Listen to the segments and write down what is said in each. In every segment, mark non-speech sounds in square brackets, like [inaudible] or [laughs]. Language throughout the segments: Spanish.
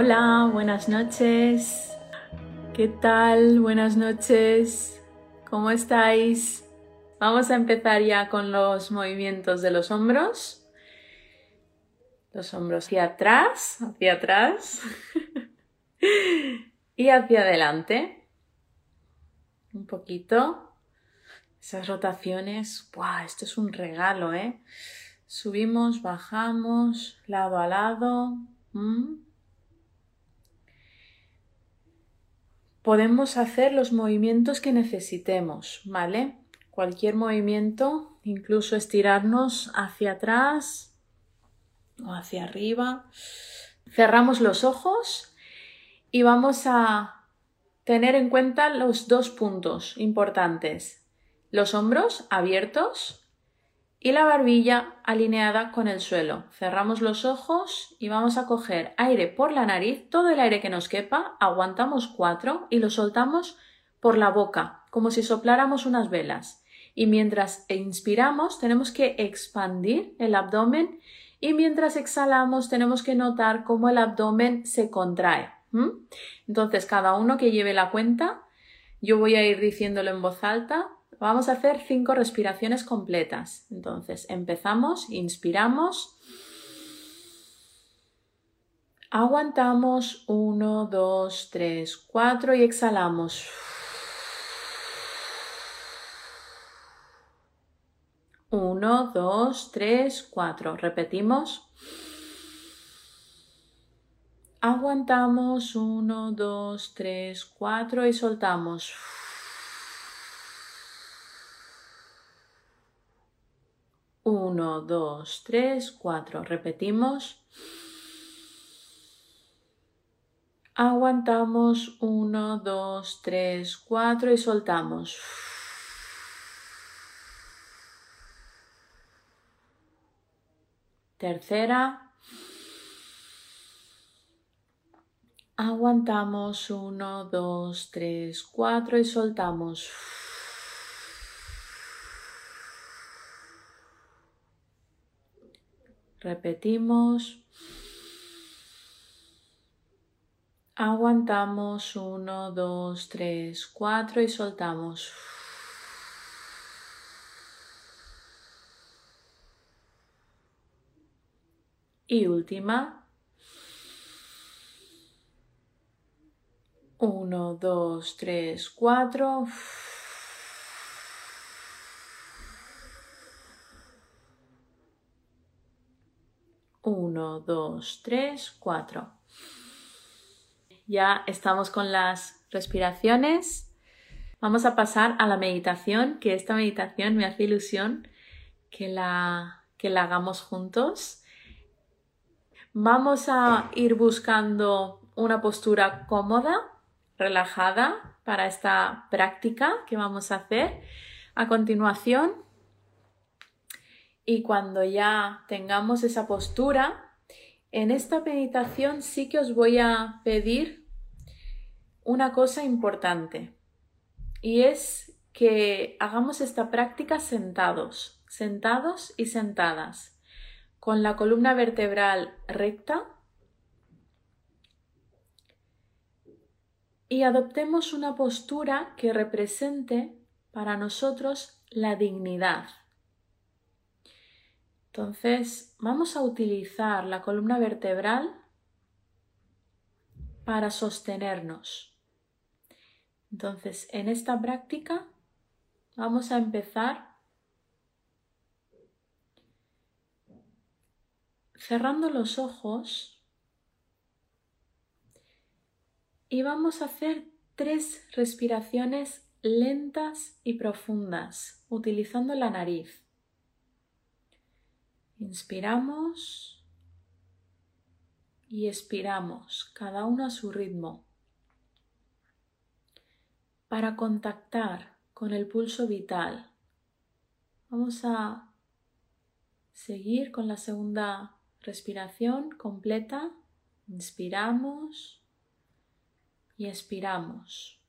Hola, buenas noches. ¿Qué tal? Buenas noches. ¿Cómo estáis? Vamos a empezar ya con los movimientos de los hombros. Los hombros hacia atrás, hacia atrás [laughs] y hacia adelante. Un poquito. Esas rotaciones. ¡Buah! Esto es un regalo, ¿eh? Subimos, bajamos, lado a lado. Podemos hacer los movimientos que necesitemos, ¿vale? Cualquier movimiento, incluso estirarnos hacia atrás o hacia arriba. Cerramos los ojos y vamos a tener en cuenta los dos puntos importantes. Los hombros abiertos y la barbilla alineada con el suelo. Cerramos los ojos y vamos a coger aire por la nariz, todo el aire que nos quepa, aguantamos cuatro y lo soltamos por la boca, como si sopláramos unas velas. Y mientras inspiramos tenemos que expandir el abdomen y mientras exhalamos tenemos que notar cómo el abdomen se contrae. Entonces, cada uno que lleve la cuenta, yo voy a ir diciéndolo en voz alta Vamos a hacer cinco respiraciones completas. Entonces, empezamos, inspiramos. Aguantamos 1, 2, 3, 4 y exhalamos. Uno, dos, tres, cuatro. Repetimos. Aguantamos. Uno, dos, tres, cuatro y soltamos. 1, 2, 3, 4. Repetimos. Aguantamos 1, 2, 3, 4 y soltamos. Tercera. Aguantamos 1, 2, 3, 4 y soltamos. Repetimos. Aguantamos 1, 2, 3, 4 y soltamos. Y última. 1, 2, 3, 4. 1, 2, 3, 4. Ya estamos con las respiraciones. Vamos a pasar a la meditación, que esta meditación me hace ilusión que la, que la hagamos juntos. Vamos a ir buscando una postura cómoda, relajada para esta práctica que vamos a hacer. A continuación, y cuando ya tengamos esa postura, en esta meditación sí que os voy a pedir una cosa importante y es que hagamos esta práctica sentados, sentados y sentadas, con la columna vertebral recta y adoptemos una postura que represente para nosotros la dignidad, entonces, vamos a utilizar la columna vertebral para sostenernos. Entonces, en esta práctica vamos a empezar cerrando los ojos y vamos a hacer tres respiraciones lentas y profundas utilizando la nariz. Inspiramos y expiramos, cada uno a su ritmo, para contactar con el pulso vital. Vamos a seguir con la segunda respiración completa. Inspiramos y expiramos.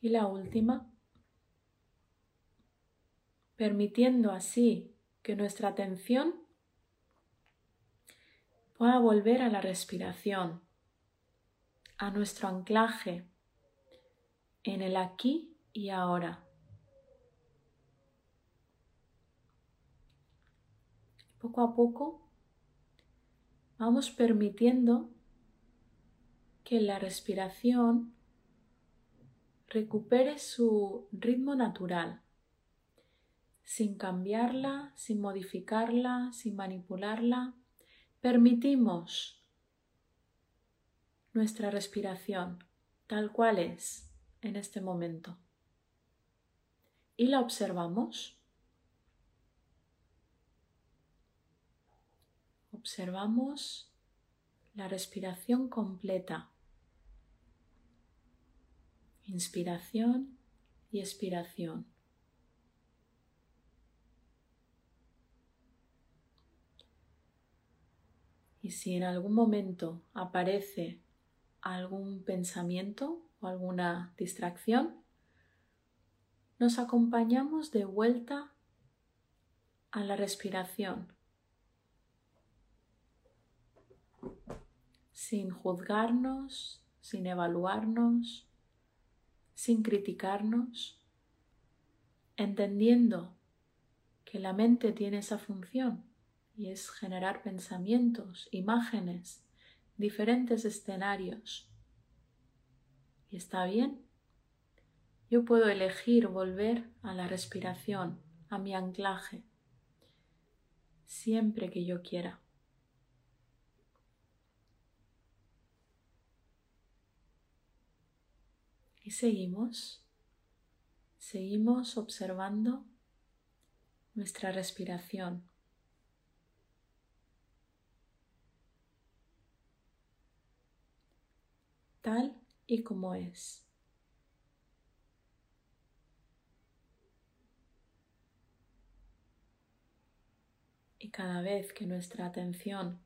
Y la última permitiendo así que nuestra atención pueda volver a la respiración, a nuestro anclaje en el aquí y ahora. Poco a poco vamos permitiendo que la respiración recupere su ritmo natural, sin cambiarla, sin modificarla, sin manipularla. Permitimos nuestra respiración tal cual es en este momento y la observamos. Observamos la respiración completa inspiración y expiración. Y si en algún momento aparece algún pensamiento o alguna distracción, nos acompañamos de vuelta a la respiración, sin juzgarnos, sin evaluarnos, sin criticarnos, entendiendo que la mente tiene esa función y es generar pensamientos, imágenes, diferentes escenarios. Y está bien. Yo puedo elegir volver a la respiración, a mi anclaje, siempre que yo quiera. Y seguimos, seguimos observando nuestra respiración. Tal y como es. Y cada vez que nuestra atención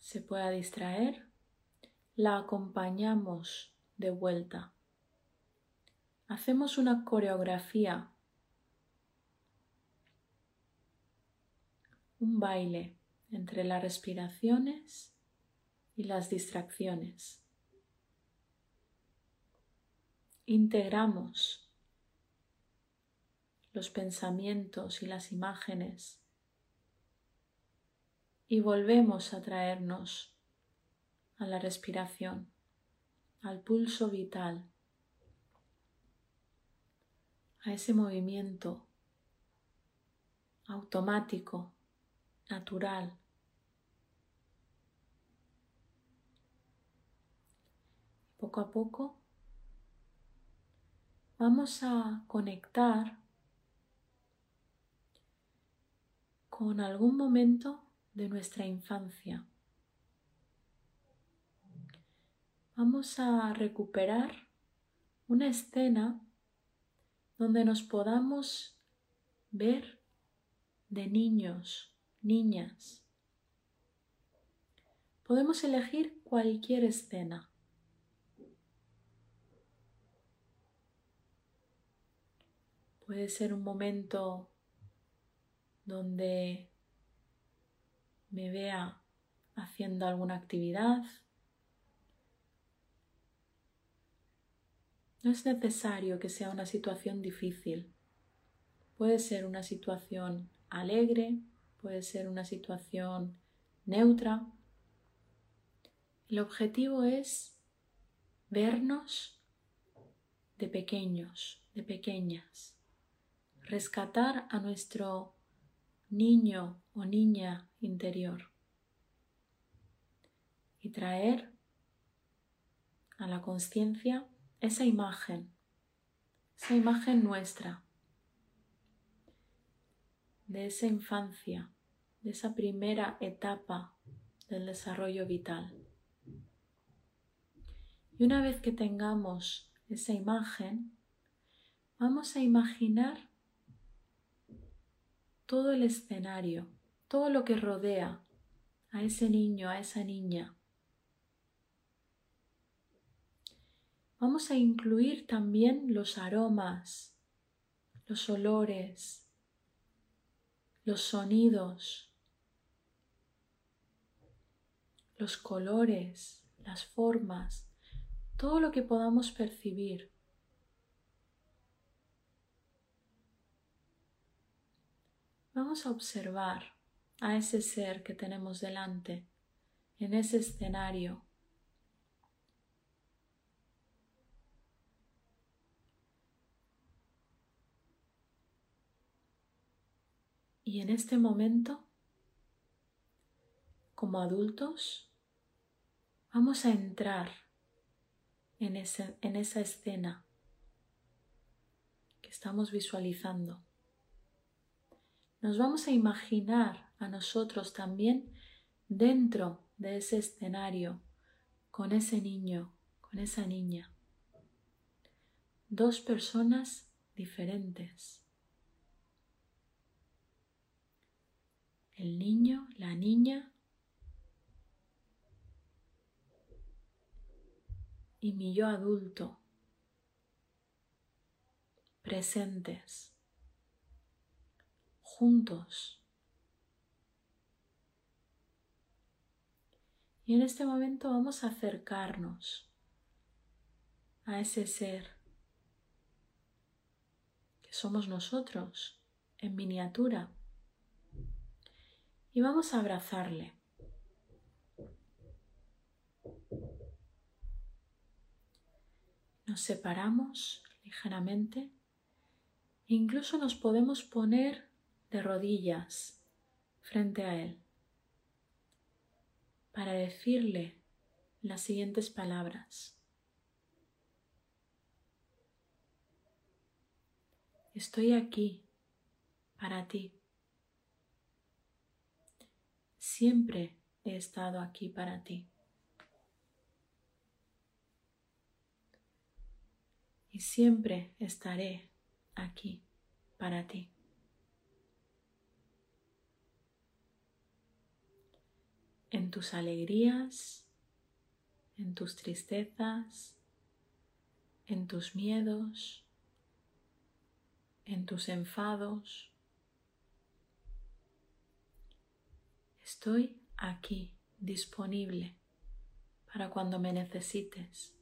se pueda distraer, la acompañamos de vuelta. Hacemos una coreografía, un baile entre las respiraciones y las distracciones. Integramos los pensamientos y las imágenes y volvemos a traernos a la respiración, al pulso vital, a ese movimiento automático, natural. Poco a poco vamos a conectar con algún momento de nuestra infancia. vamos a recuperar una escena donde nos podamos ver de niños, niñas. Podemos elegir cualquier escena. Puede ser un momento donde me vea haciendo alguna actividad No es necesario que sea una situación difícil. Puede ser una situación alegre, puede ser una situación neutra. El objetivo es vernos de pequeños, de pequeñas, rescatar a nuestro niño o niña interior y traer a la conciencia esa imagen, esa imagen nuestra, de esa infancia, de esa primera etapa del desarrollo vital. Y una vez que tengamos esa imagen, vamos a imaginar todo el escenario, todo lo que rodea a ese niño, a esa niña. Vamos a incluir también los aromas, los olores, los sonidos, los colores, las formas, todo lo que podamos percibir. Vamos a observar a ese ser que tenemos delante en ese escenario. Y en este momento, como adultos, vamos a entrar en, en esa escena que estamos visualizando. Nos vamos a imaginar a nosotros también dentro de ese escenario con ese niño, con esa niña. Dos personas diferentes. El niño, la niña y mi yo adulto presentes, juntos. Y en este momento vamos a acercarnos a ese ser que somos nosotros en miniatura y vamos a abrazarle. Nos separamos ligeramente e incluso nos podemos poner de rodillas frente a él para decirle las siguientes palabras. Estoy aquí para ti. Siempre he estado aquí para ti. Y siempre estaré aquí para ti. En tus alegrías, en tus tristezas, en tus miedos, en tus enfados. Estoy aquí, disponible, para cuando me necesites.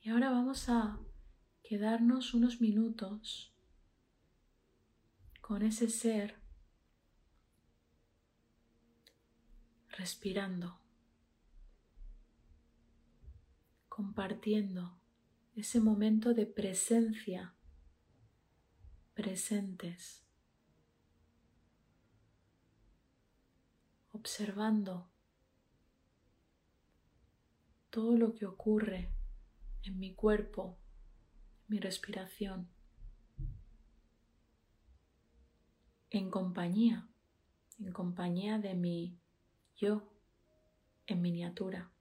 Y ahora vamos a quedarnos unos minutos con ese ser respirando, compartiendo ese momento de presencia, presentes, observando todo lo que ocurre en mi cuerpo mi respiración en compañía, en compañía de mi yo en miniatura.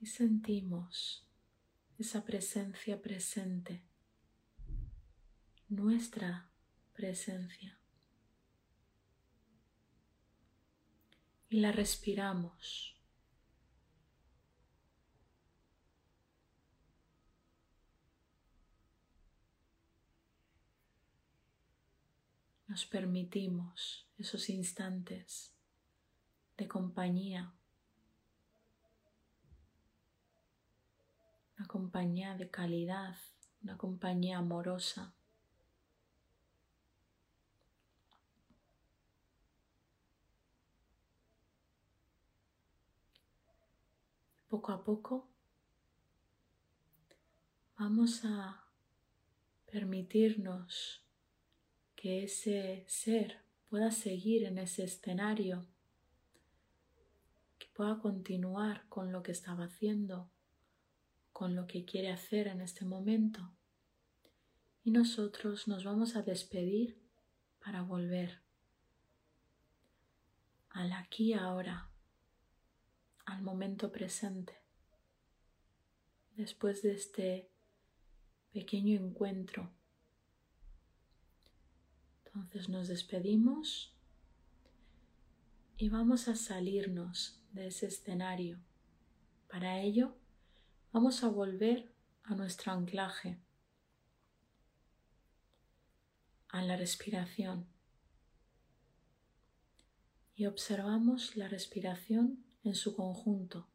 Y sentimos esa presencia presente, nuestra presencia. Y la respiramos. Nos permitimos esos instantes de compañía, una compañía de calidad, una compañía amorosa. Poco a poco vamos a permitirnos que ese ser pueda seguir en ese escenario, que pueda continuar con lo que estaba haciendo, con lo que quiere hacer en este momento. Y nosotros nos vamos a despedir para volver al aquí ahora al momento presente. Después de este pequeño encuentro. Entonces nos despedimos y vamos a salirnos de ese escenario Para ello, vamos a volver a nuestro anclaje, a la respiración. Y observamos la respiración en su conjunto.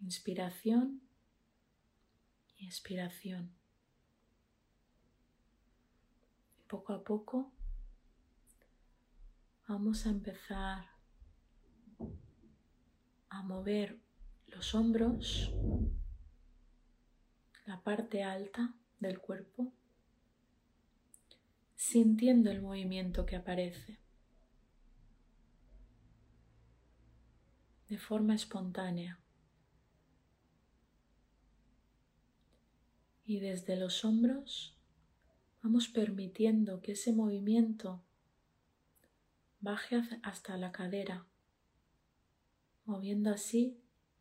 Inspiración y expiración. poco a poco vamos a empezar a mover los hombros, la parte alta del cuerpo, sintiendo el movimiento que aparece de forma espontánea. Y desde los hombros vamos permitiendo que ese movimiento baje hasta la cadera, moviendo así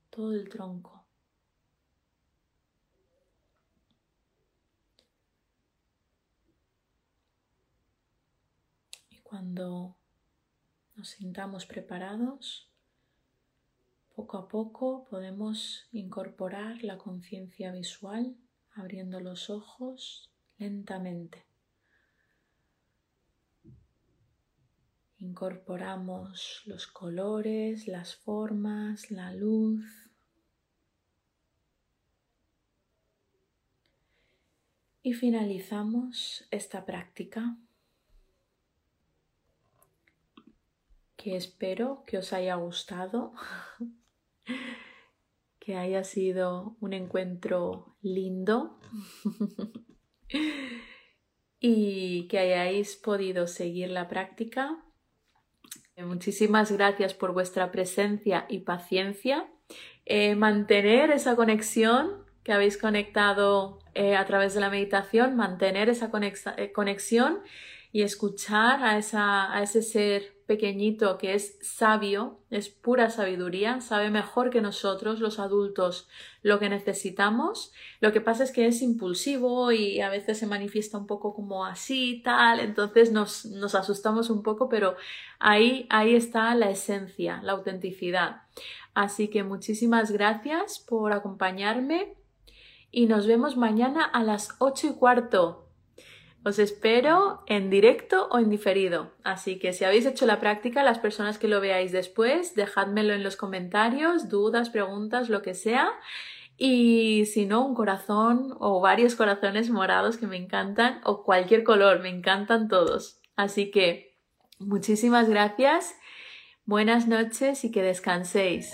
todo el tronco. Y cuando nos sintamos preparados, poco a poco podemos incorporar la conciencia visual, abriendo los ojos lentamente. Incorporamos los colores, las formas, la luz. Y finalizamos esta práctica que espero que os haya gustado, [laughs] [laughs] que haya sido un encuentro lindo. [laughs] y que hayáis podido seguir la práctica. Muchísimas gracias por vuestra presencia y paciencia. Eh, mantener esa conexión que habéis conectado eh, a través de la meditación, mantener esa eh, conexión y escuchar a, esa, a ese ser pequeñito que es sabio, es pura sabiduría, sabe mejor que nosotros, los adultos, lo que necesitamos. Lo que pasa es que es impulsivo y a veces se manifiesta un poco como así, tal, entonces nos, nos asustamos un poco, pero ahí, ahí está la esencia, la autenticidad. Así que muchísimas gracias por acompañarme y nos vemos mañana a las ocho y cuarto. Os espero en directo o en diferido. Así que si habéis hecho la práctica, las personas que lo veáis después, dejádmelo en los comentarios, dudas, preguntas, lo que sea. Y si no, un corazón o varios corazones morados que me encantan, o cualquier color, me encantan todos. Así que muchísimas gracias, buenas noches y que descanséis.